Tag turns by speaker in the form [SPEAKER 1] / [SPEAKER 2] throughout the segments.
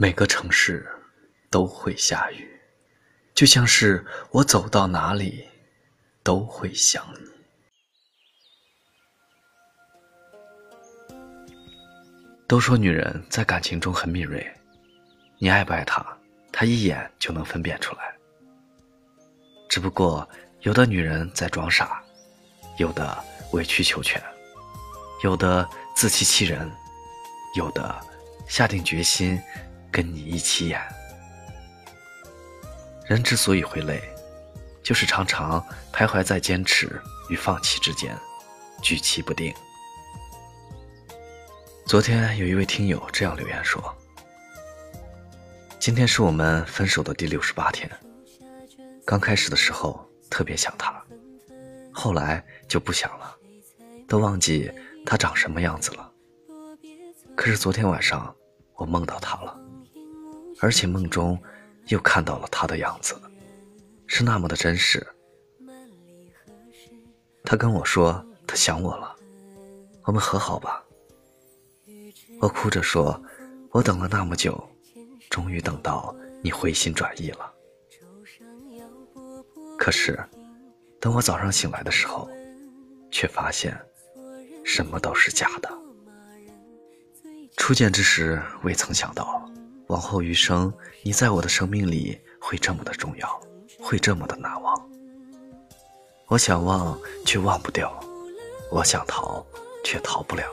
[SPEAKER 1] 每个城市都会下雨，就像是我走到哪里都会想你。都说女人在感情中很敏锐，你爱不爱她，她一眼就能分辨出来。只不过有的女人在装傻，有的委曲求全，有的自欺欺人，有的下定决心跟你一起演。人之所以会累，就是常常徘徊在坚持与放弃之间，举棋不定。昨天有一位听友这样留言说：“今天是我们分手的第六十八天。刚开始的时候特别想他，后来就不想了，都忘记他长什么样子了。可是昨天晚上我梦到他了，而且梦中又看到了他的样子，是那么的真实。他跟我说他想我了，我们和好吧。”我哭着说：“我等了那么久，终于等到你回心转意了。可是，等我早上醒来的时候，却发现什么都是假的。初见之时，未曾想到，往后余生，你在我的生命里会这么的重要，会这么的难忘。我想忘，却忘不掉；我想逃，却逃不了。”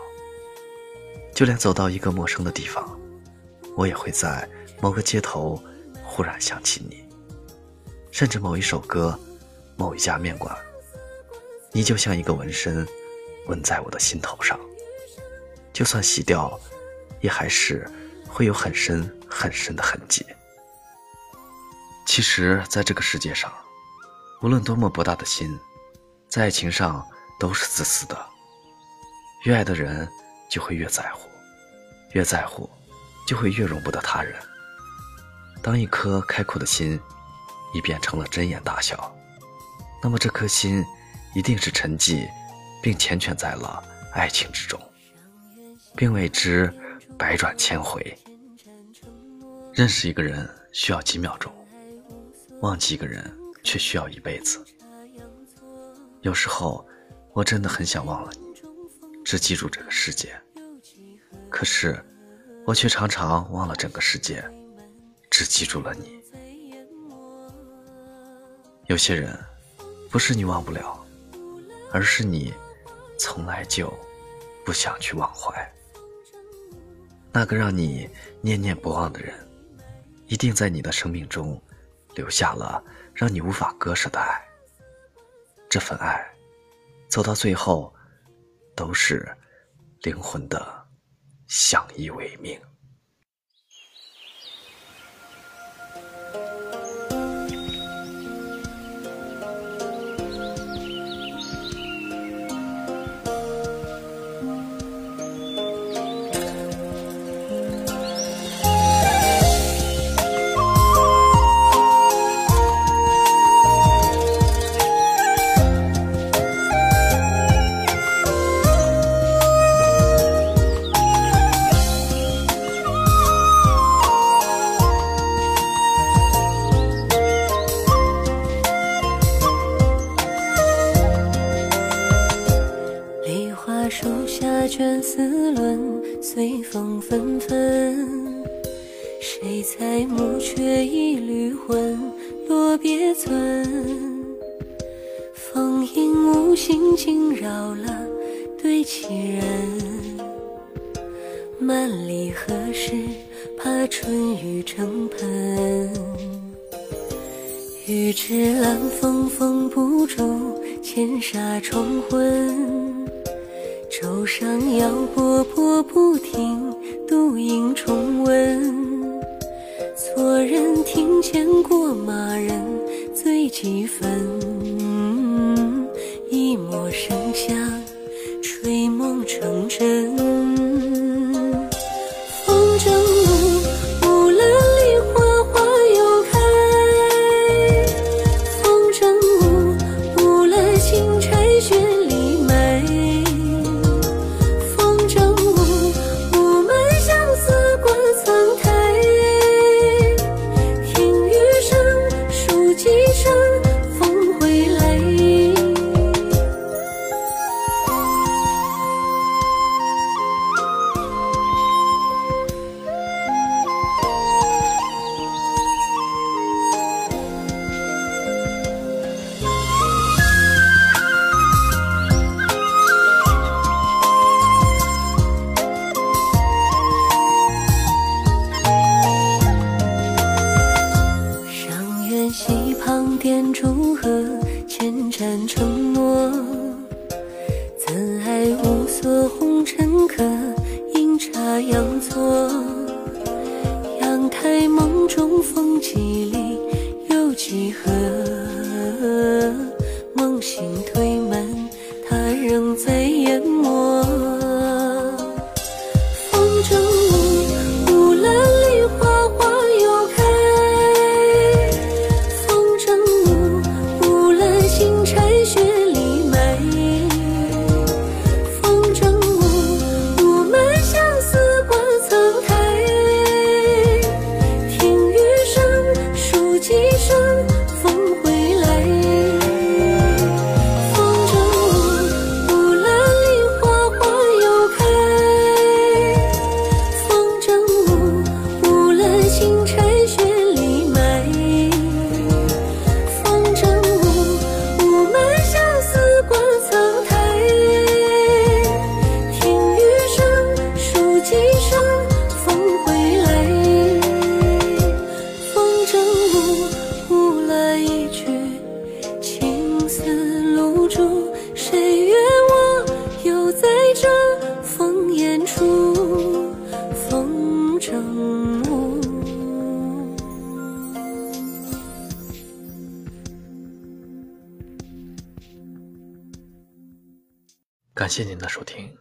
[SPEAKER 1] 就连走到一个陌生的地方，我也会在某个街头忽然想起你，甚至某一首歌，某一家面馆，你就像一个纹身，纹在我的心头上。就算洗掉，也还是会有很深很深的痕迹。其实，在这个世界上，无论多么博大的心，在爱情上都是自私的。越爱的人。就会越在乎，越在乎，就会越容不得他人。当一颗开阔的心已变成了针眼大小，那么这颗心一定是沉寂，并缱绻在了爱情之中，并为之百转千回。认识一个人需要几秒钟，忘记一个人却需要一辈子。有时候，我真的很想忘了你，只记住这个世界。可是，我却常常忘了整个世界，只记住了你。有些人，不是你忘不了，而是你从来就不想去忘怀。那个让你念念不忘的人，一定在你的生命中留下了让你无法割舍的爱。这份爱，走到最后，都是灵魂的。相依为命。
[SPEAKER 2] 卷丝纶，随风纷纷。谁裁木缺一缕魂？落别村，风影无心惊扰了对棋人。万里何时，怕春雨成盆。玉指兰风封不住千纱重昏。舟上摇波波不停，独影重温。错人庭前过马人醉几分，一抹生香，吹梦成真。和红尘客，阴差阳错，阳台梦中风几里，又几何？梦醒推门，他仍在。淹没风筝舞，木兰梨花花又开。风筝舞，木兰星，钗雪。
[SPEAKER 1] 感谢您的收听，